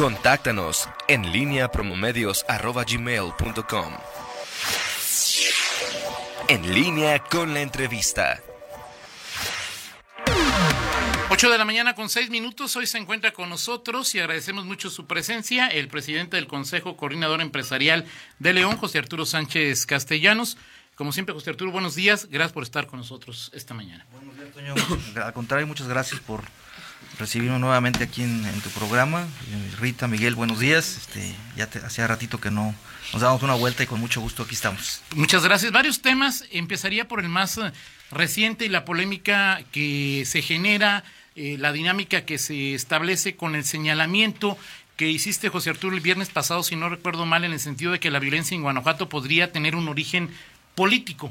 Contáctanos en línea promomedios.com. En línea con la entrevista. 8 de la mañana con 6 minutos. Hoy se encuentra con nosotros y agradecemos mucho su presencia el presidente del Consejo Coordinador Empresarial de León, José Arturo Sánchez Castellanos. Como siempre, José Arturo, buenos días. Gracias por estar con nosotros esta mañana. Buenos días, Toño. Al contrario, muchas gracias por recibirme nuevamente aquí en, tu programa. Eh, Rita, Miguel, buenos días. Este, ya hacía ratito que no nos damos una vuelta y con mucho gusto aquí estamos. Muchas gracias. Varios temas. Empezaría por el más eh, reciente y la polémica que se genera, eh, la dinámica que se establece con el señalamiento que hiciste, José Arturo, el viernes pasado, si no recuerdo mal, en el sentido de que la violencia en Guanajuato podría tener un origen político.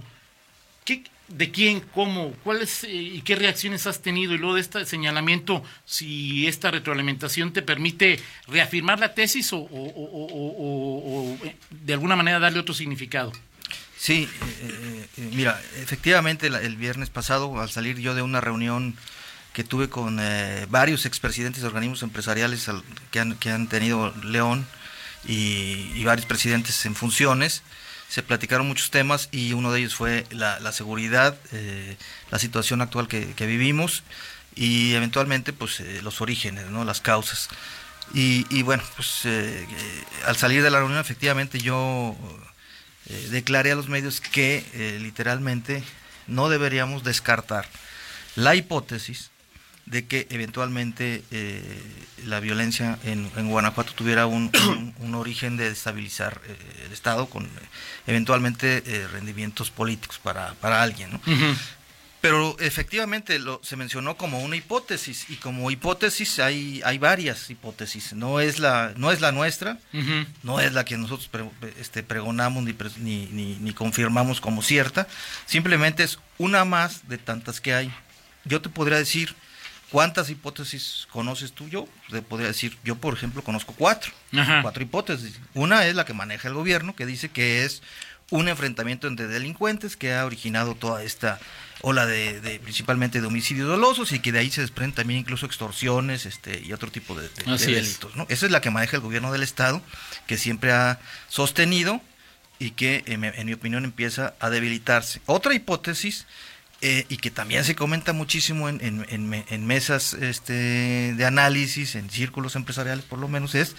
¿Qué, ¿De quién? ¿Cómo? ¿Cuáles eh, y qué reacciones has tenido? Y luego de este señalamiento, si esta retroalimentación te permite reafirmar la tesis o, eh, de alguna manera darle otro significado. Sí, eh, mira, efectivamente el viernes pasado, al salir yo de una reunión que tuve con varios expresidentes de organismos empresariales que han, tenido León y varios presidentes en funciones, se platicaron muchos temas y uno de ellos fue la, seguridad, eh, la situación actual que, vivimos y eventualmente pues eh, los orígenes, ¿no? las causas. Y, bueno, pues eh, al salir de la reunión efectivamente yo declaré a los medios que literalmente no deberíamos descartar la hipótesis de que eventualmente eh, la violencia en, Guanajuato tuviera un, origen de destabilizar eh, el Estado con eh, eventualmente rendimientos políticos para, para alguien. ¿no? Pero efectivamente lo, se mencionó como una hipótesis y como hipótesis hay, hay varias hipótesis. No es la, no es la nuestra, no es la que nosotros este, pregonamos ni, ni, ni confirmamos como cierta, simplemente es una más de tantas que hay. Yo te podría decir ¿Cuántas hipótesis conoces tú? Yo te podría decir, yo por ejemplo conozco cuatro, cuatro hipótesis. Una es la que maneja el gobierno, que dice que es un enfrentamiento entre delincuentes que ha originado toda esta ola de, principalmente de homicidios dolosos y que de ahí se desprenden también incluso extorsiones este y otro tipo de, delitos. ¿no? Esa es la que maneja el gobierno del estado, que siempre ha sostenido y que en mi opinión empieza a debilitarse. Otra hipótesis eh, y que también se comenta muchísimo en, en, en, mesas este, de análisis, en círculos empresariales por lo menos, es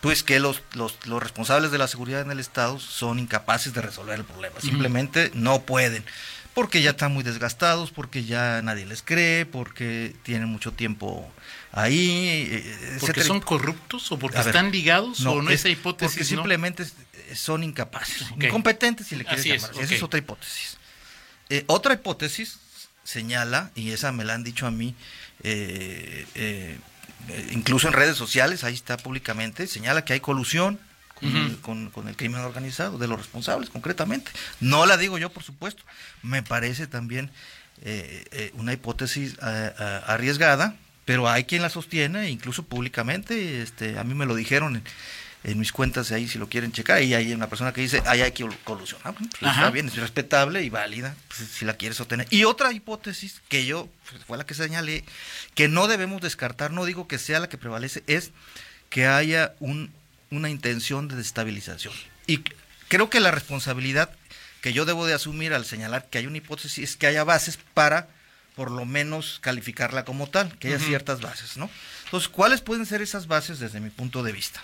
pues que los, los, los, responsables de la seguridad en el Estado son incapaces de resolver el problema, simplemente no pueden, porque ya están muy desgastados, porque ya nadie les cree, porque tienen mucho tiempo ahí. Eh, ¿Porque son corruptos o porque están ligados o no esa hipótesis? Porque simplemente son incapaces, incompetentes si le quieres llamar. Esa es otra hipótesis. Eh, otra hipótesis señala, y esa me la han dicho a mí, eh, eh, incluso en redes sociales, ahí está públicamente, señala que hay colusión con, el crimen organizado, de los responsables concretamente. No la digo yo, por supuesto. Me parece también una hipótesis arriesgada, pero hay quien la sostiene, incluso públicamente. Este, a mí me lo dijeron en mis cuentas ahí si lo quieren checar y hay una persona que dice ahí hay que colusionar pues, está bien es respetable y válida pues, si la quieres obtener. Y otra hipótesis que yo pues, fue la que señalé que no debemos descartar no digo que sea la que prevalece es que haya un, una intención de destabilización y creo que la responsabilidad que yo debo de asumir al señalar que hay una hipótesis es que haya bases para por lo menos calificarla como tal, que haya ciertas bases, ¿no? Entonces, ¿cuáles pueden ser esas bases desde mi punto de vista?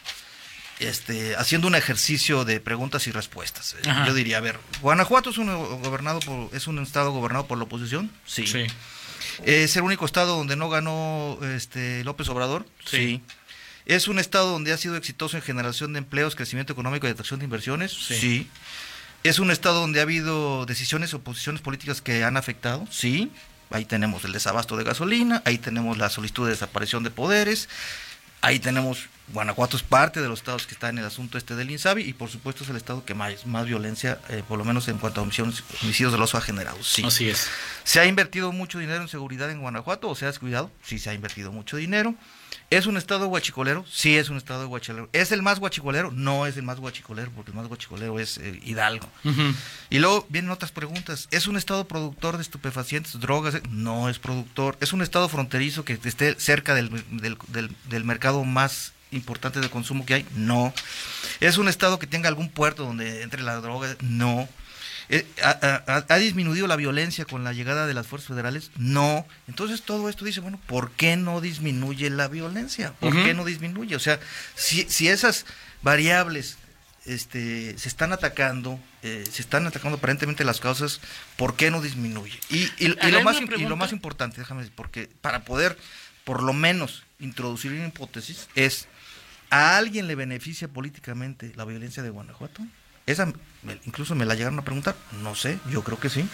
Este, haciendo un ejercicio de preguntas y respuestas. Yo diría, a ver, ¿Guanajuato es un, gobernado por, es un estado gobernado por la oposición? Sí. ¿Es el único estado donde no ganó este, López Obrador? Sí. ¿Es un estado donde ha sido exitoso en generación de empleos, crecimiento económico y atracción de inversiones? Sí. ¿Es un estado donde ha habido decisiones o posiciones políticas que han afectado? Sí. Ahí tenemos el desabasto de gasolina, ahí tenemos la solicitud de desaparición de poderes, ahí tenemos Guanajuato es parte de los estados que está en el asunto este del INSABI y por supuesto es el estado que más, más violencia, eh, por lo menos en cuanto a homicidios, homicidios dolosos ha generado. Sí. Así es. ¿Se ha invertido mucho dinero en seguridad en Guanajuato o se ha descuidado? Sí, se ha invertido mucho dinero. ¿Es un estado guachicolero? Sí, es un estado guachicolero. ¿Es el más guachicolero? No es el más guachicolero, porque el más guachicolero es eh, Hidalgo. Y luego vienen otras preguntas. ¿Es un estado productor de estupefacientes, drogas? No es productor. ¿Es un estado fronterizo que esté cerca del, del, del mercado más importantes de consumo que hay? No. ¿Es un estado que tenga algún puerto donde entre la droga? No. Eh, ha, disminuido la violencia con la llegada de las fuerzas federales? No. Entonces todo esto dice, bueno, ¿por qué no disminuye la violencia? ¿Por qué no disminuye? O sea, si, si esas variables este, se están atacando, eh, se están atacando aparentemente las causas, ¿por qué no disminuye? Y, lo, más, y lo más importante, déjame decir, porque para poder por lo menos introducir una hipótesis es, ¿a alguien le beneficia políticamente la violencia de Guanajuato? Esa incluso me la llegaron a preguntar. No sé, yo creo que sí.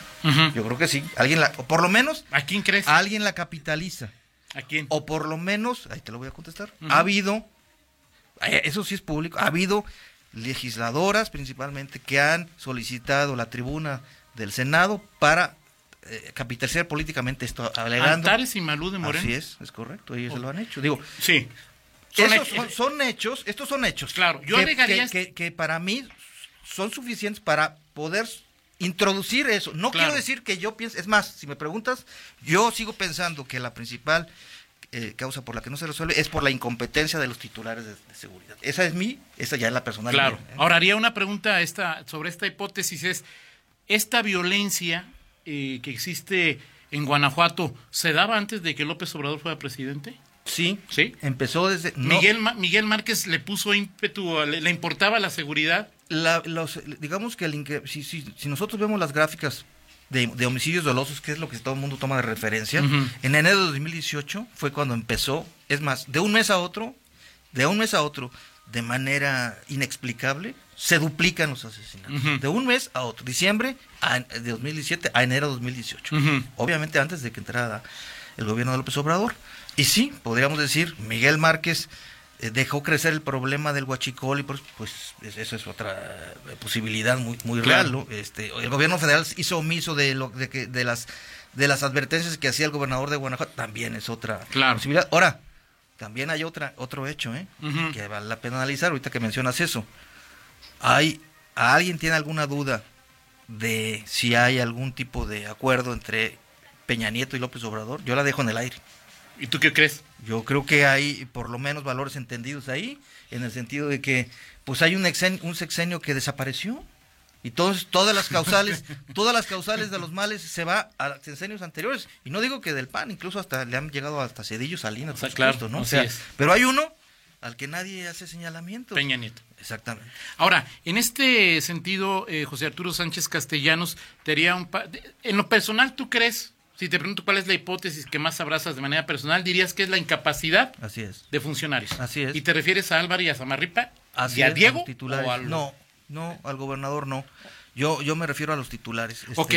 Yo creo que sí. Alguien la, o por lo menos. ¿A quién crees? Alguien la capitaliza. ¿A quién? O por lo menos, ahí te lo voy a contestar. Ha habido, eh, eso sí es público, ha habido legisladoras principalmente que han solicitado la tribuna del Senado para eh, capitalizar políticamente esto, alegando. Antares y Malú de Moreno. Así es, es correcto, ellos lo han hecho. Digo, sí. Son, hechos. Son, hechos, estos son hechos. Claro, yo que, que, para mí son suficientes para poder introducir eso. No quiero decir que yo piense, es más, si me preguntas, yo sigo pensando que la principal eh, causa por la que no se resuelve es por la incompetencia de los titulares de, seguridad. Esa es mi, esa ya es la personal. Claro. ¿eh? Ahora haría una pregunta esta, sobre esta hipótesis, es, ¿esta violencia eh, que existe en Guanajuato se daba antes de que López Obrador fuera presidente? Sí, sí. Empezó desde... Miguel, Miguel Márquez le puso ímpetu, le, importaba la seguridad. los, digamos que el, si, si, si, nosotros vemos las gráficas de, homicidios dolosos, que es lo que todo el mundo toma de referencia, en enero de 2018 fue cuando empezó, es más, de un mes a otro, de un mes a otro, de manera inexplicable, se duplican los asesinatos. De un mes a otro, diciembre de 2017 a enero de 2018. Obviamente antes de que entrara el gobierno de López Obrador. Y sí, podríamos decir, Miguel Márquez eh, dejó crecer el problema del huachicol y pues, pues eso es otra eh, posibilidad muy muy real este el gobierno federal hizo omiso de lo de que de las de las advertencias que hacía el gobernador de Guanajuato también es otra posibilidad. Ahora también hay otra otro hecho ¿eh? que vale la pena analizar ahorita que mencionas eso. Hay alguien tiene alguna duda de si hay algún tipo de acuerdo entre Peña Nieto y López Obrador yo la dejo en el aire ¿Y tú qué crees? Yo creo que hay por lo menos valores entendidos ahí, en el sentido de que pues hay un, un sexenio que desapareció y todos, todas las causales, todas las causales de los males se va a sexenios anteriores. Y no digo que del PAN, incluso hasta le han llegado hasta Cedillo Salinas, claro, ¿no? O sea, pero hay uno al que nadie hace señalamiento. Peña Nieto. Exactamente. Ahora, en este sentido, eh, José Arturo Sánchez Castellanos, te haría un... en lo personal, ¿tú crees si te pregunto cuál es la hipótesis que más abrazas de manera personal, dirías que es la incapacidad Así es. de funcionarios. Así es. ¿Y te refieres a Álvaro y a Samarripa? Así ¿Y a Diego? No, no, al gobernador no. Yo, yo me refiero a los titulares. Este... Ok,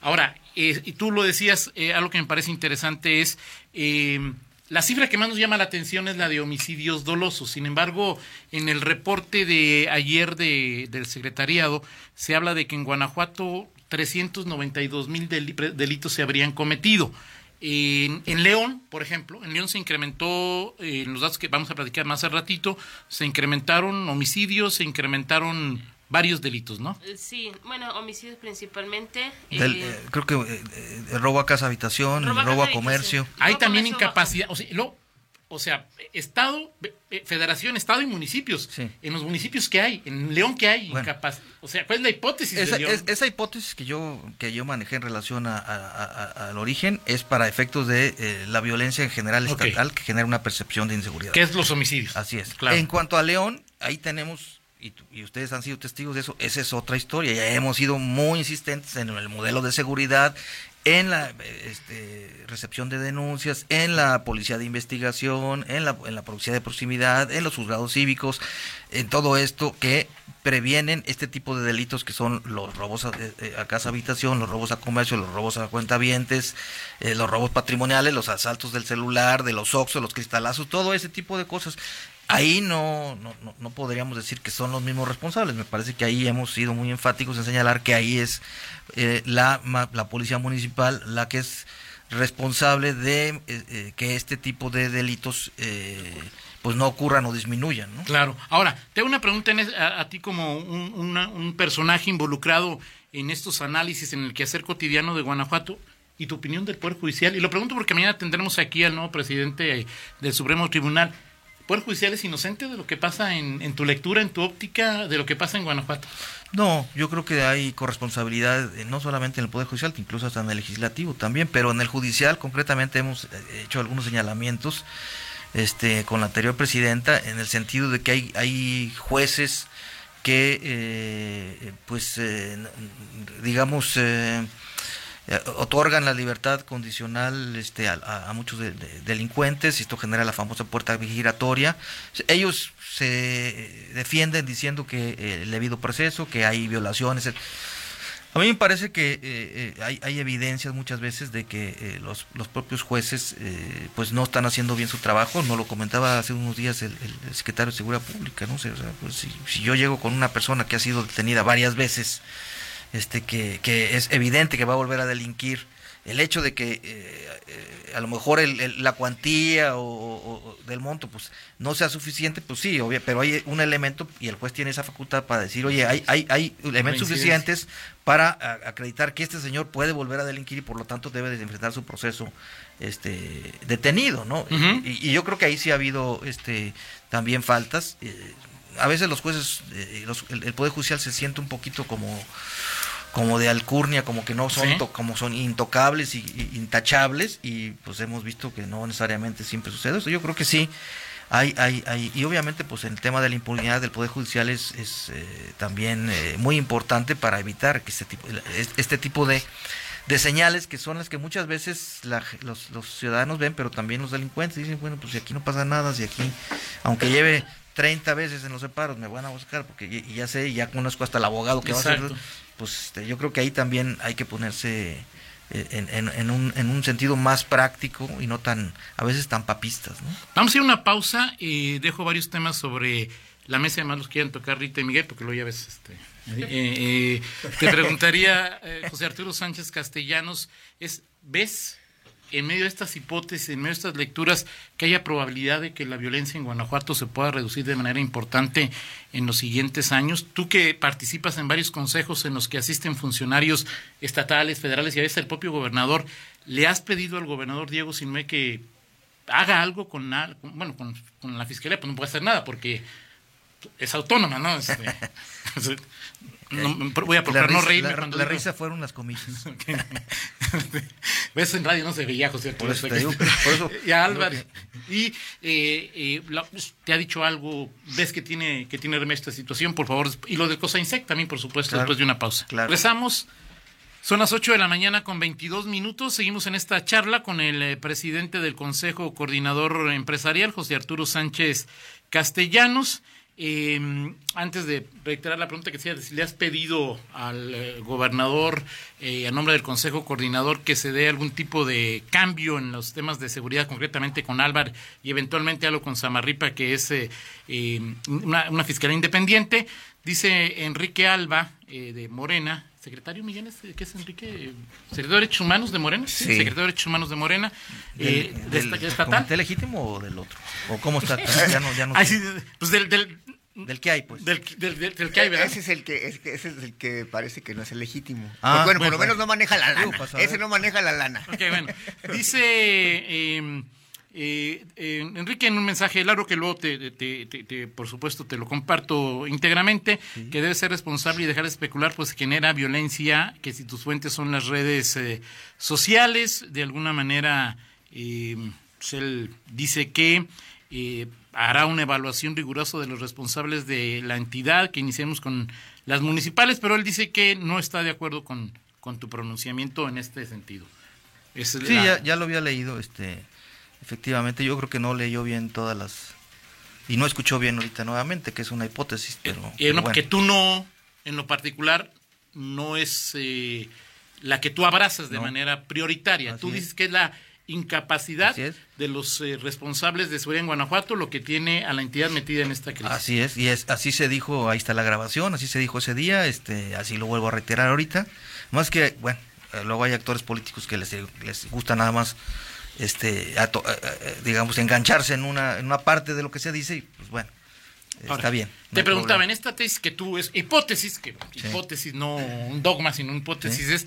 ahora, eh, y tú lo decías, eh, algo que me parece interesante es... Eh, la cifra que más nos llama la atención es la de homicidios dolosos. Sin embargo, en el reporte de ayer de, del secretariado se habla de que en Guanajuato 392 mil delitos se habrían cometido. En, León, por ejemplo, en León se incrementó, eh, en los datos que vamos a platicar más al ratito, se incrementaron homicidios, se incrementaron varios delitos, ¿no? Eh, sí, bueno, homicidios principalmente. Eh, creo que robo a casa habitación, robo, a, comercio. Hay también incapacidad, o sea, lo, o sea, Estado, Federación, Estado y municipios. En los municipios que hay, en León que hay, incapaz. O sea, ¿cuál es la hipótesis esa, de León? esa hipótesis que yo que yo manejé en relación al origen es para efectos de eh, la violencia en general estatal que genera una percepción de inseguridad. ¿Qué es los homicidios? Así es. En cuanto a León, ahí tenemos y, y, ustedes han sido testigos de eso, esa es otra historia. Ya hemos sido muy insistentes en el modelo de seguridad, en la este, recepción de denuncias, en la policía de investigación, en la, en la policía de proximidad, en los juzgados cívicos, en todo esto que previenen este tipo de delitos que son los robos a, eh, casa habitación, los robos a comercio, los robos a cuentavientes, eh, los robos patrimoniales, los asaltos del celular, de los oxos, los cristalazos, todo ese tipo de cosas ahí no, no, no, podríamos decir que son los mismos responsables. Me parece que ahí hemos sido muy enfáticos en señalar que ahí es eh, la, la policía municipal la que es responsable de eh, eh, que este tipo de delitos pues no ocurran o disminuyan. Claro. Ahora, te hago una pregunta a, ti como un, un personaje involucrado en estos análisis en el quehacer cotidiano de Guanajuato y tu opinión del Poder Judicial. Y lo pregunto porque mañana tendremos aquí al nuevo presidente del Supremo Tribunal Poder Judicial es inocente de lo que pasa en, en tu lectura, en tu óptica, de lo que pasa en Guanajuato. No, yo creo que hay corresponsabilidad eh, no solamente en el Poder Judicial, incluso hasta en el Legislativo también, pero en el Judicial concretamente hemos eh, hecho algunos señalamientos este, con la anterior presidenta en el sentido de que hay, hay jueces que, eh, pues, digamos, otorgan la libertad condicional este, a, muchos delincuentes y esto genera la famosa puerta giratoria. Ellos se defienden diciendo que eh, el debido proceso, que hay violaciones. A mí me parece que eh, eh, hay, evidencias muchas veces de que los, los, propios jueces pues no están haciendo bien su trabajo. No lo comentaba hace unos días el, secretario de Seguridad Pública. ¿no? pues si, si, yo llego con una persona que ha sido detenida varias veces, este que, que es evidente que va a volver a delinquir, el hecho de que eh, eh, a lo mejor el, la cuantía o, del monto pues no sea suficiente, pues sí, obvio, pero hay un elemento y el juez tiene esa facultad para decir, oye, hay, hay, hay elementos suficientes para acreditar que este señor puede volver a delinquir y por lo tanto debe de enfrentar su proceso este detenido, ¿no? y, yo creo que ahí sí ha habido este también faltas. Eh, a veces los jueces, el, el Poder Judicial se siente un poquito como como de alcurnia, como que no son como son intocables y, intachables y pues hemos visto que no necesariamente siempre sucede eso. Yo creo que sí hay hay hay y obviamente pues el tema de la impunidad del poder judicial es, es eh, también eh, muy importante para evitar que este tipo este tipo de de señales que son las que muchas veces los, los ciudadanos ven, pero también los delincuentes dicen, bueno, pues si aquí no pasa nada, si aquí, aunque lleve 30 veces en los separos me van a buscar porque ya sé, ya conozco hasta el abogado que va a hacer. Pues este, yo creo que ahí también hay que ponerse eh, en, un, en un sentido más práctico y no tan, a veces tan papistas. ¿no? Vamos a ir a una pausa y dejo varios temas sobre la mesa, además los quieren tocar Rita y Miguel, porque luego ya ves, este, eh, eh, te preguntaría, José Arturo Sánchez Castellanos, es, ¿ves en medio de estas hipótesis, en medio de estas lecturas, que haya probabilidad de que la violencia en Guanajuato se pueda reducir de manera importante en los siguientes años. Tú que participas en varios consejos en los que asisten funcionarios estatales, federales y a veces el propio gobernador, ¿le has pedido al gobernador Diego Sinue que haga algo con, bueno, con, con la fiscalía? Pues no puede hacer nada porque es autónoma, ¿no? Este, voy a procurar no reírme la, La risa fueron las comillas. ¿Ves? En radio no se veía, José. Por, eso, te digo, por eso y Álvaro. Y eh, eh, pues, te ha dicho algo, ves que tiene que tiene remedio esta situación, por favor. Y lo de Cosa Insect también, por supuesto, después de una pausa. Claro. Son las 8 de la mañana con 22 minutos. Seguimos en esta charla con el eh, presidente del Consejo Coordinador Empresarial, José Arturo Sánchez Castellanos. Eh, antes de reiterar la pregunta que decía, si le has pedido al eh, gobernador, eh, a nombre del Consejo Coordinador, que se dé algún tipo de cambio en los temas de seguridad, concretamente con Álvaro y eventualmente algo con Samarripa, que es eh, una, una, fiscalía independiente. Dice Enrique Alba, de Morena, secretario Miguel, ¿qué es Enrique? ¿Secretario de Derechos Humanos de Morena? Sí. Secretario de Derechos Humanos de Morena. Del, de del, estatal. legítimo o del otro? ¿O cómo está? Ya no, ya no pues del, del, del que hay, pues. Del, del, del, que hay, ¿verdad? Ese es el que, ese es el que parece que no es el legítimo. Ah, bueno, por lo menos no maneja la lana. ese no maneja la lana. Ok, bueno. Dice... Eh, eh, eh, Enrique, en un mensaje largo que luego, te, te, por supuesto, te lo comparto íntegramente, que debe ser responsable y dejar de especular, pues genera violencia, que si tus fuentes son las redes eh, sociales, de alguna manera, pues él dice que hará una evaluación rigurosa de los responsables de la entidad, que iniciemos con las municipales, pero él dice que no está de acuerdo con, con tu pronunciamiento en este sentido. sí, ya, ya, lo había leído, este Efectivamente, yo creo que no leyó bien todas las... Y no escuchó bien ahorita nuevamente, que es una hipótesis, eh, pero... Eh, Que tú no, en lo particular, no es eh, la que tú abrazas de manera prioritaria. tú dices que es la incapacidad de los responsables de seguridad en Guanajuato lo que tiene a la entidad metida en esta crisis. Así es, y es así se dijo, ahí está la grabación, así se dijo ese día, este así lo vuelvo a reiterar ahorita. Más que, bueno, luego hay actores políticos que les, les gusta nada más este, digamos, engancharse en una, en una parte de lo que se dice y pues bueno, está bien. te preguntaba, en esta tesis que tú, es hipótesis, que hipótesis no un dogma, sino hipótesis, es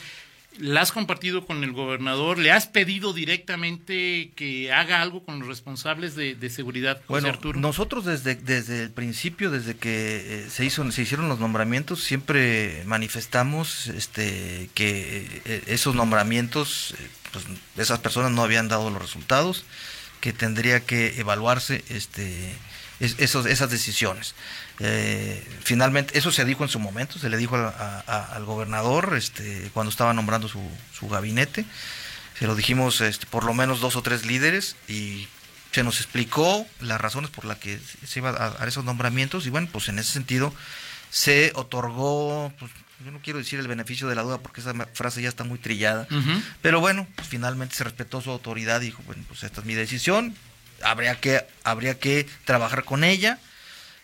¿La has compartido con el gobernador? ¿Le has pedido directamente que haga algo con los responsables de, seguridad, bueno, Nosotros desde, desde el principio, desde que eh, se, hizo, se hicieron los nombramientos, siempre manifestamos este, que eh, esos nombramientos, eh, pues, esas personas no habían dado los resultados, que tendría que evaluarse este, esos, esas decisiones. Eh, finalmente, eso se dijo en su momento, se le dijo al gobernador este, cuando estaba nombrando su, su gabinete, se lo dijimos este, por lo menos dos o tres líderes y se nos explicó las razones por las que se iba a dar esos nombramientos y bueno, pues en ese sentido se otorgó, pues, yo no quiero decir el beneficio de la duda porque esa frase ya está muy trillada, pero bueno, pues finalmente se respetó su autoridad y dijo, bueno, pues esta es mi decisión, habría que, habría que trabajar con ella.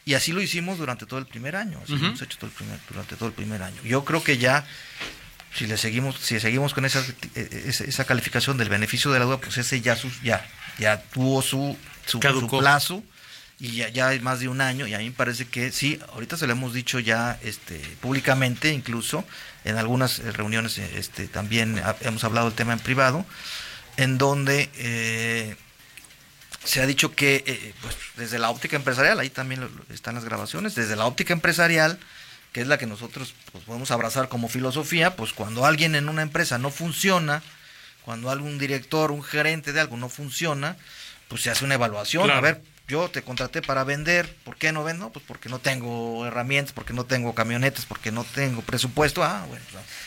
Y así lo hicimos durante todo el primer año, así lo hemos hecho todo el primer, durante todo el primer año. Yo creo que ya, si le seguimos, si seguimos con esa, e, esa, calificación del beneficio de la duda, pues ese ya ya, ya tuvo su, su, plazo y ya, ya hay más de un año y a mí me parece que sí, ahorita se lo hemos dicho ya este, públicamente, incluso en algunas eh, reuniones este, también hemos hablado del tema en privado, en donde eh, se ha dicho que eh, eh, pues, desde la óptica empresarial, ahí también están las grabaciones, desde la óptica empresarial, que es la que nosotros pues, podemos abrazar como filosofía, pues cuando alguien en una empresa no funciona, cuando algún director, un gerente de algo no funciona, pues se hace una evaluación, a ver, yo te contraté para vender, ¿por qué no vendo? Pues porque no tengo herramientas, porque no tengo camionetas, porque no tengo presupuesto, ah, bueno,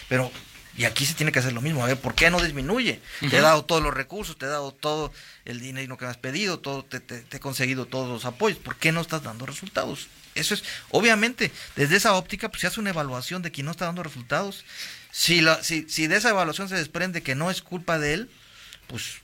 pero y aquí se tiene que hacer lo mismo. A ver, ¿por qué no disminuye? Te he dado todos los recursos, te he dado todo el dinero que me has pedido, todo, te, he conseguido todos los apoyos. ¿Por qué no estás dando resultados? Eso es, obviamente, desde esa óptica, pues se hace una evaluación de quien no está dando resultados. Si, la, si, si de esa evaluación se desprende que no es culpa de él, pues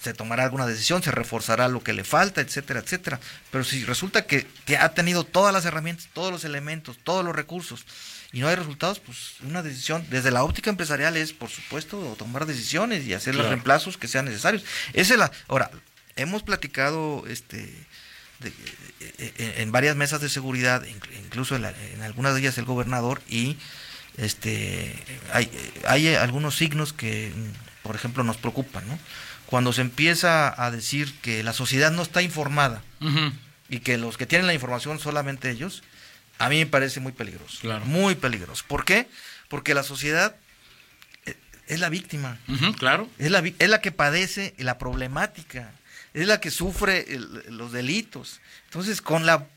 se tomará alguna decisión, se reforzará lo que le falta, etcétera, etcétera. Pero si resulta que, que ha tenido todas las herramientas, todos los elementos, todos los recursos, y no hay resultados, pues una decisión desde la óptica empresarial es, por supuesto, tomar decisiones y hacer los reemplazos que sean necesarios. Esa es la. Ahora, hemos platicado este en varias mesas de seguridad, incluso en, algunas de ellas el gobernador y este hay, hay algunos signos que, por ejemplo, nos preocupan, ¿no? Cuando se empieza a decir que la sociedad no está informada y que los que tienen la información solamente ellos, a mí me parece muy peligroso. Muy peligroso. ¿Por qué? Porque la sociedad eh, es la víctima. claro. Es la, es la que padece la problemática. Es la que sufre los delitos. Entonces, con la,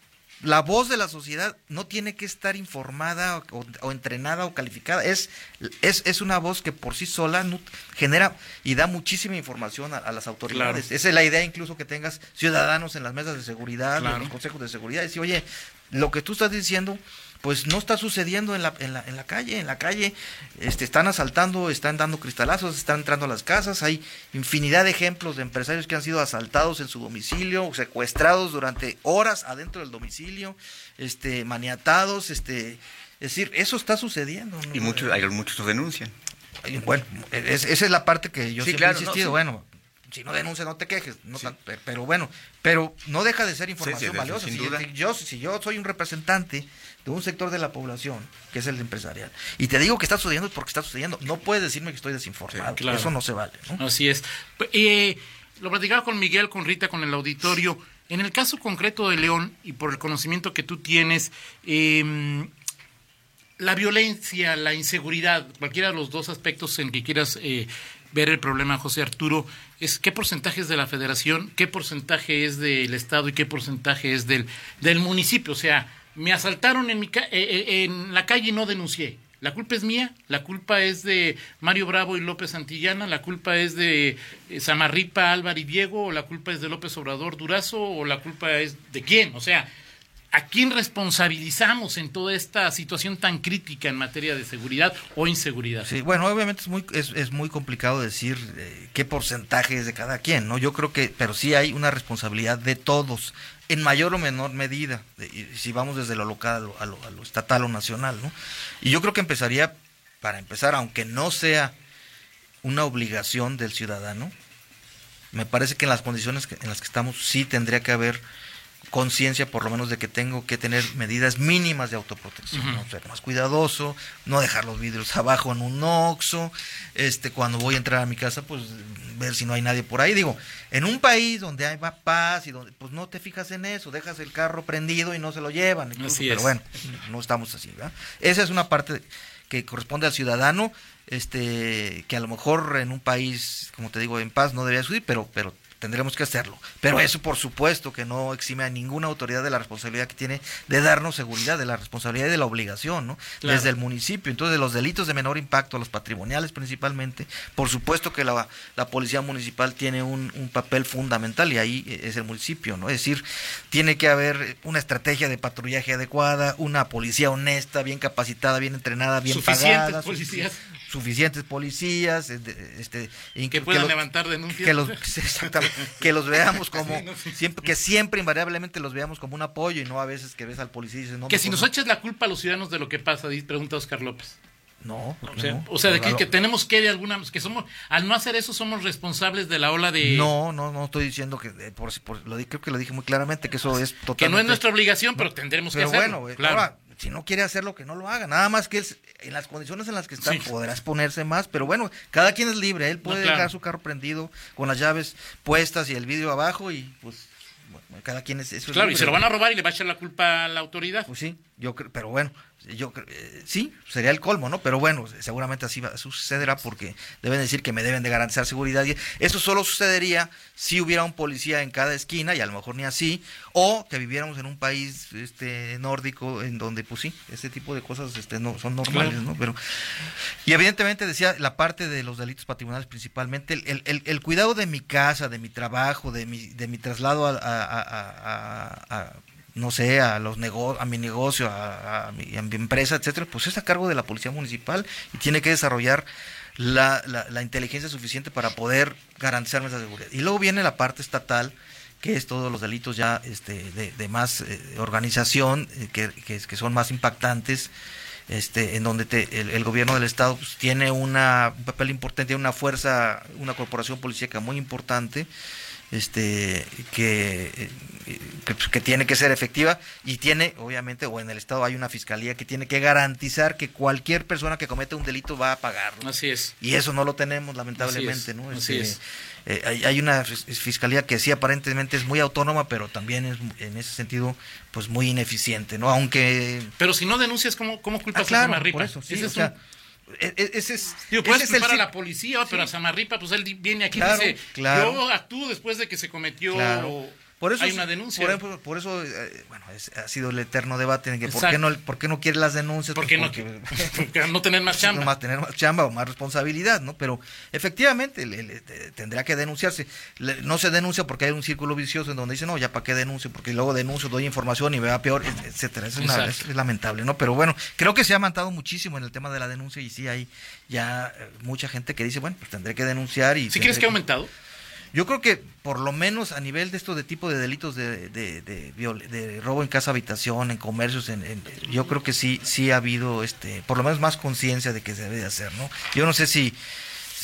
la voz de la sociedad no tiene que estar informada o, entrenada o calificada. Es, es, es, una voz que por sí sola genera y da muchísima información a, las autoridades. Esa es la idea incluso que tengas ciudadanos en las mesas de seguridad, en los consejos de seguridad. Decir, oye, lo que tú estás diciendo, pues no está sucediendo en la, en la, en la calle. En la calle este, están asaltando, están dando cristalazos, están entrando a las casas. Hay infinidad de ejemplos de empresarios que han sido asaltados en su domicilio, secuestrados durante horas adentro del domicilio, este, maniatados. Este, es decir, eso está sucediendo. Y muchos, hay muchos lo denuncian. Bueno, esa es la parte que yo siempre he insistido. Bueno, si no denuncias, no te quejes. pero bueno, pero no deja de ser información valiosa. Si, yo, si yo soy un representante de un sector de la población, que es el empresarial, y te digo que está sucediendo porque está sucediendo, no puedes decirme que estoy desinformado. Eso no se vale. Así es. Eh, lo platicaba con Miguel, con Rita, con el auditorio. En el caso concreto de León, y por el conocimiento que tú tienes, eh, la violencia, la inseguridad, cualquiera de los dos aspectos en que quieras eh, ver el problema, José Arturo, es qué porcentaje es de la federación, qué porcentaje es del Estado y qué porcentaje es del, del municipio. O sea, me asaltaron en, mi eh, eh, en la calle y no denuncié. La culpa es mía, la culpa es de Mario Bravo y López Santillana, la culpa es de Samarripa, Álvaro y Diego, o la culpa es de López Obrador Durazo, o la culpa es de quién. O sea, ¿A quién responsabilizamos en toda esta situación tan crítica en materia de seguridad o inseguridad? Sí, bueno, obviamente es muy, es, muy complicado decir eh, qué porcentaje es de cada quien, ¿no? Yo creo que, pero sí hay una responsabilidad de todos, en mayor o menor medida, si vamos desde lo local a lo, a lo, estatal o nacional, ¿no? Y yo creo que empezaría, para empezar, aunque no sea una obligación del ciudadano, me parece que en las condiciones en las que estamos sí tendría que haber conciencia por lo menos de que tengo que tener medidas mínimas de autoprotección, ser más cuidadoso, no dejar los vidrios abajo en un oxo, este cuando voy a entrar a mi casa pues ver si no hay nadie por ahí, digo, en un país donde hay paz y donde pues no te fijas en eso, dejas el carro prendido y no se lo llevan, pero bueno, no estamos así, ¿verdad? Esa es una parte que corresponde al ciudadano, este que a lo mejor en un país, como te digo, en paz no debería subir, pero pero tendremos que hacerlo. Pero eso, por supuesto, que no exime a ninguna autoridad de la responsabilidad que tiene de darnos seguridad, de la responsabilidad y de la obligación, ¿no? Desde el municipio. Entonces, los delitos de menor impacto, los patrimoniales principalmente, por supuesto que la, la policía municipal tiene un, un, papel fundamental y ahí es el municipio, ¿no? Es decir, tiene que haber una estrategia de patrullaje adecuada, una policía honesta, bien capacitada, bien entrenada, bien pagada. Policías suficientes policías, este, que puedan levantar denuncias. Que los, que los veamos como, siempre, que siempre invariablemente los veamos como un apoyo y no a veces que ves al policía y dices, no. Que si nos echas la culpa a los ciudadanos de lo que pasa, pregunta Oscar López. No, o sea, o sea de que, tenemos que de alguna que somos al no hacer eso somos responsables de la ola de No, no, no estoy diciendo que por, por lo creo que lo dije muy claramente que eso es totalmente que no es nuestra obligación, pero tendremos que hacerlo. Bueno, claro si no quiere hacerlo, que no lo haga. Nada más que él, en las condiciones en las que está, podrás ponerse más. Pero bueno, cada quien es libre. Él puede dejar su carro prendido con las llaves puestas y el vidrio abajo y pues cada quien es eso. Claro, y se lo van a robar y le va a echar la culpa a la autoridad. Pues sí, yo creo, pero bueno, yo eh, sí, sería el colmo, ¿no? Pero bueno, seguramente así va, sucederá porque deben decir que me deben de garantizar seguridad. Y eso solo sucedería si hubiera un policía en cada esquina y a lo mejor ni así, o que viviéramos en un país este nórdico en donde pues sí, ese tipo de cosas este no son normales, ¿no? Pero y evidentemente decía la parte de los delitos patrimoniales principalmente el, el, el, cuidado de mi casa, de mi trabajo, de mi de mi traslado a, a no sé, a los nego a mi negocio, a, mi, empresa, etcétera, pues es a cargo de la policía municipal y tiene que desarrollar la, la, inteligencia suficiente para poder garantizar nuestra seguridad. Y luego viene la parte estatal, que es todos los delitos ya este, de, más eh, organización, eh, que, que, son más impactantes, este, en donde te, el, gobierno del estado pues, tiene una, un papel importante, una fuerza, una corporación policíaca muy importante, este, que eh, pues, que, tiene que ser efectiva y tiene, obviamente, o en el Estado hay una fiscalía que tiene que garantizar que cualquier persona que cometa un delito va a pagarlo. Así es. Y eso no lo tenemos, lamentablemente, ¿no? Así este, es. Eh, hay, una fiscalía que sí aparentemente es muy autónoma, pero también es en ese sentido pues muy ineficiente, ¿no? Aunque... Pero si no denuncias, ¿cómo, cómo culpas ah, claro, a? Por eso, sí, o sea, e, ese es, Digo, puedes culpar a la policía, pero a Samarripa, pues él viene aquí y dice, yo actúo después de que se cometió... Por eso, hay una denuncia. Por, eso, eh, bueno, ha sido el eterno debate en que por qué, no, por qué no quiere las denuncias. ¿Por qué no, porque, no tener más chamba. más tener más chamba o más responsabilidad, ¿no? Pero efectivamente le, tendría que denunciarse. no se denuncia porque hay un círculo vicioso en donde dice, no, ya para qué denuncio, porque luego denuncio, doy información y me va peor, etcétera. Es, es, lamentable, ¿no? Pero bueno, creo que se ha mantado muchísimo en el tema de la denuncia y sí hay ya eh, mucha gente que dice, bueno, pues tendré que denunciar y... ¿Sí crees que ha aumentado? Yo creo que por lo menos a nivel de esto de tipo de delitos de, de, de, robo en casa habitación, en comercios, en, yo creo que sí sí ha habido este por lo menos más conciencia de que se debe de hacer, ¿no? Yo no sé si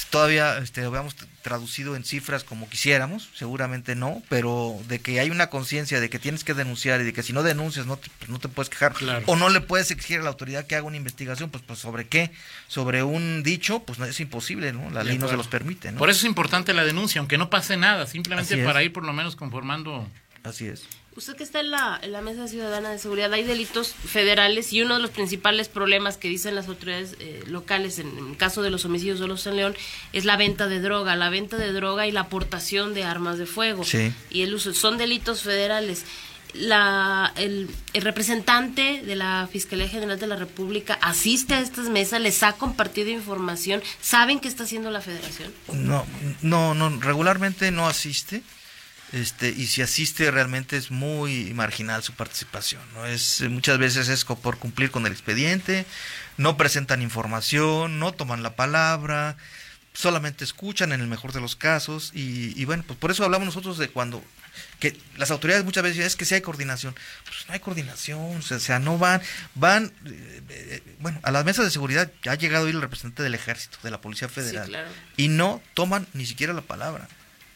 todavía este, lo habíamos traducido en cifras como quisiéramos, seguramente no, pero de que hay una conciencia de que tienes que denunciar y de que si no denuncias no te, pues no te puedes quejar o no le puedes exigir a la autoridad que haga una investigación, pues, pues sobre qué, sobre un dicho, pues no es imposible, ¿no? La ley no se los permite, ¿no? Por eso es importante la denuncia, aunque no pase nada, simplemente para ir por lo menos conformando. Así es. Usted que está en la, en la Mesa Ciudadana de Seguridad, hay delitos federales y uno de los principales problemas que dicen las autoridades eh, locales en, el caso de los homicidios de los en León es la venta de droga, la venta de droga y la aportación de armas de fuego. Sí. Y el uso, son delitos federales. La, el, el, representante de la Fiscalía General de la República asiste a estas mesas, les ha compartido información, ¿saben qué está haciendo la federación? No, no, no, regularmente no asiste este, y si asiste realmente es muy marginal su participación. ¿no? Es, muchas veces es por cumplir con el expediente, no presentan información, no toman la palabra, solamente escuchan en el mejor de los casos y, bueno, pues por eso hablamos nosotros de cuando que las autoridades muchas veces dicen es que si hay coordinación, pues no hay coordinación, o sea, no van, van, eh, eh, bueno, a las mesas de seguridad ha llegado hoy el representante del ejército, de la Policía Federal, y no toman ni siquiera la palabra.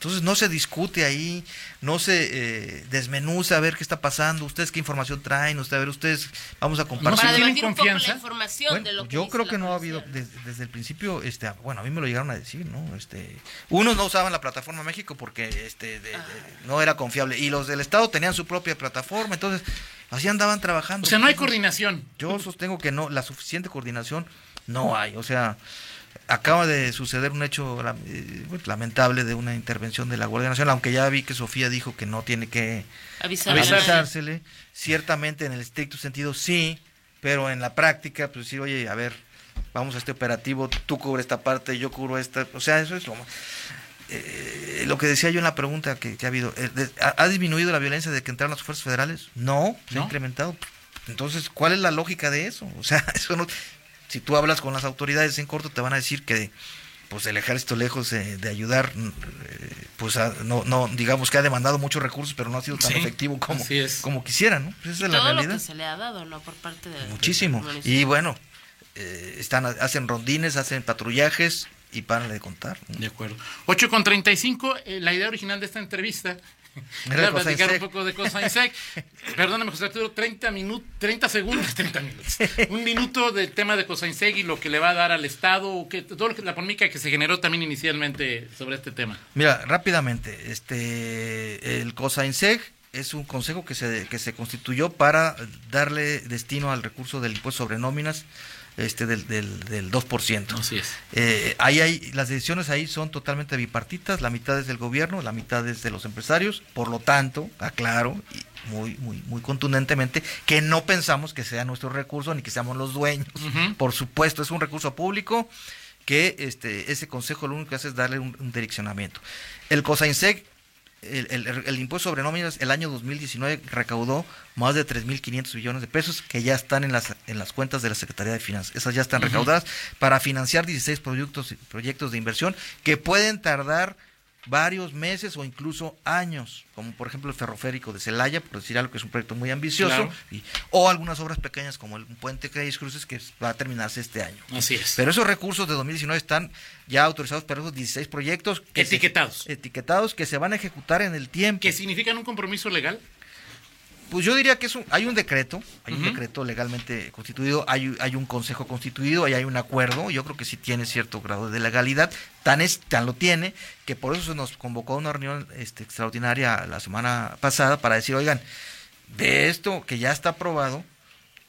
Entonces no se discute ahí, no se eh, desmenuza a ver qué está pasando, ustedes qué información traen, ustedes, a ver, ustedes vamos a compartir. Para tienen confianza. la información de lo que yo creo que no ha habido desde, el principio, este, bueno, a mí me lo llegaron a decir, ¿no? Este, unos no usaban la plataforma México porque este, no era confiable y los del Estado tenían su propia plataforma, entonces así andaban trabajando. O sea, no hay coordinación. Yo sostengo que no, la suficiente coordinación no hay, o sea acaba de suceder un hecho eh, lamentable de una intervención de la Guardia Nacional, aunque ya vi que Sofía dijo que no tiene que avisársele. Ciertamente en el estricto sentido sí, pero en la práctica, pues sí, oye, a ver, vamos a este operativo, tú cubres esta parte, yo cubro esta, o sea, eso es lo eh, lo que decía yo en la pregunta que, ha habido, eh, ¿ha, disminuido la violencia de que entraron las fuerzas federales? No, se ha incrementado. Entonces, ¿cuál es la lógica de eso? O sea, eso no, si tú hablas con las autoridades en corto, te van a decir que pues el ejército lejos de ayudar, eh, pues no, no, digamos que ha demandado muchos recursos, pero no ha sido tan efectivo como, como quisieran, ¿no? Pues esa es la realidad. Lo que se le ha dado, ¿no? Por parte de Muchísimo. y bueno, eh, están, hacen rondines, hacen patrullajes y paran de contar. De acuerdo. 8 con 35, eh, la idea original de esta entrevista Voy a platicar un poco de Insec. Perdóname, José Arturo, 30, minutos, 30 segundos, 30 minutos. Un minuto del tema de Insec y lo que le va a dar al Estado, que, toda la polémica que se generó también inicialmente sobre este tema. Mira, rápidamente, este el Insec es un consejo que se, que se constituyó para darle destino al recurso del impuesto sobre nóminas este del, del, del 2%. Así es. Eh, ahí hay, las decisiones ahí son totalmente bipartitas, la mitad es del gobierno, la mitad es de los empresarios, por lo tanto, aclaro y muy, muy, muy contundentemente que no pensamos que sea nuestro recurso ni que seamos los dueños. Por supuesto, es un recurso público que este, ese consejo lo único que hace es darle un, direccionamiento. El COSAINSEC el, impuesto sobre nóminas el año 2019 recaudó más de 3.500 millones de pesos que ya están en las, en las cuentas de la Secretaría de Finanzas. Esas ya están recaudadas para financiar 16 proyectos, proyectos de inversión que pueden tardar varios meses o incluso años, como por ejemplo el ferroférico de Celaya, por decir algo que es un proyecto muy ambicioso, o algunas obras pequeñas como el puente Calles Cruces que va a terminarse este año. Así es. Pero esos recursos de 2019 están ya autorizados para esos 16 proyectos. etiquetados. etiquetados que se van a ejecutar en el tiempo. ¿Que significan un compromiso legal? Pues yo diría que es hay un decreto, hay un decreto legalmente constituido, hay, hay un consejo constituido, ahí hay un acuerdo, yo creo que sí tiene cierto grado de legalidad, tan, es, tan lo tiene, que por eso se nos convocó a una reunión este, extraordinaria la semana pasada para decir, oigan, de esto que ya está aprobado,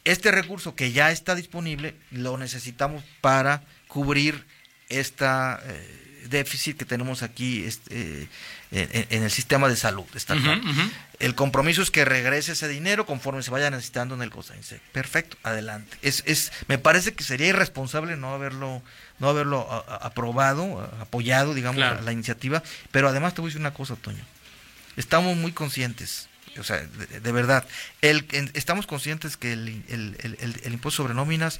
este recurso que ya está disponible, lo necesitamos para cubrir esta... Eh, déficit que tenemos aquí este, eh, en, el sistema de salud El compromiso es que regrese ese dinero conforme se vaya necesitando en el COSAINSEC. Perfecto, adelante. Es, es, me parece que sería irresponsable no haberlo, no haberlo aprobado, apoyado, digamos, la, iniciativa. Pero además te voy a decir una cosa, Toño. Estamos muy conscientes o sea, de, verdad, el, estamos conscientes que el, el, impuesto sobre nóminas,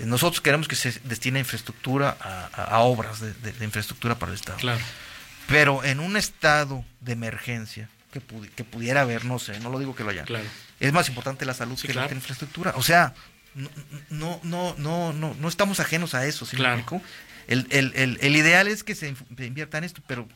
nosotros queremos que se destine a infraestructura, a, obras de, infraestructura para el Estado. Claro. Pero en un estado de emergencia que, que pudiera haber, no sé, no lo digo que lo haya, es más importante la salud que la infraestructura. O sea, no, no, no, no, no, estamos ajenos a eso, ¿sí claro. el, el, el, ideal es que se invierta en esto, pero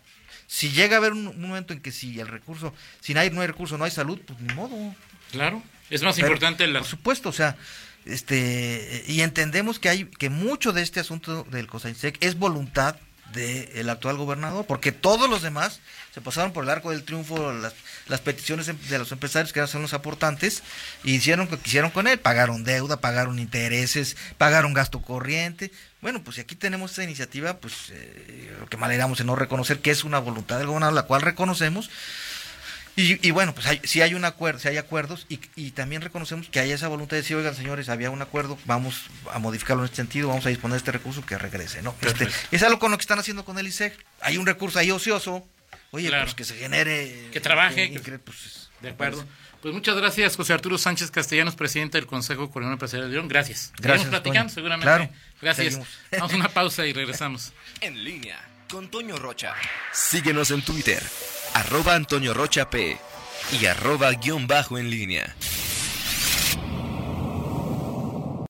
si llega a haber un, momento en que si el recurso, si no hay, no hay recurso, no hay salud, pues ni modo. Claro, es más importante la... Por supuesto, o sea, este y entendemos que hay que mucho de este asunto del COSAINSEC es voluntad del actual gobernador, porque todos los demás se pasaron por el arco del triunfo las, las peticiones em, de los empresarios que ahora son los aportantes y hicieron lo que quisieron con él, pagaron deuda, pagaron intereses, pagaron gasto corriente. Bueno, pues si aquí tenemos esta iniciativa, pues eh, lo que mal en no reconocer que es una voluntad del gobernador, la cual reconocemos. Y, bueno, pues si hay un acuerdo, si hay acuerdos, y, también reconocemos que hay esa voluntad de decir, oigan señores, había un acuerdo, vamos a modificarlo en este sentido, vamos a disponer de este recurso que regrese, ¿no? Este, es algo con lo que están haciendo con el ISEG. Hay un recurso ahí ocioso, oye, pues que se genere. Que trabaje. pues, de acuerdo. Pues muchas gracias, José Arturo Sánchez Castellanos, presidente del Consejo Coreano Empresarial de León. Gracias. Gracias. platicando, seguramente. Claro. Gracias. Vamos a una pausa y regresamos. En línea con Toño Rocha. Síguenos en Twitter, arroba Antonio Rocha P y arroba guion bajo en línea.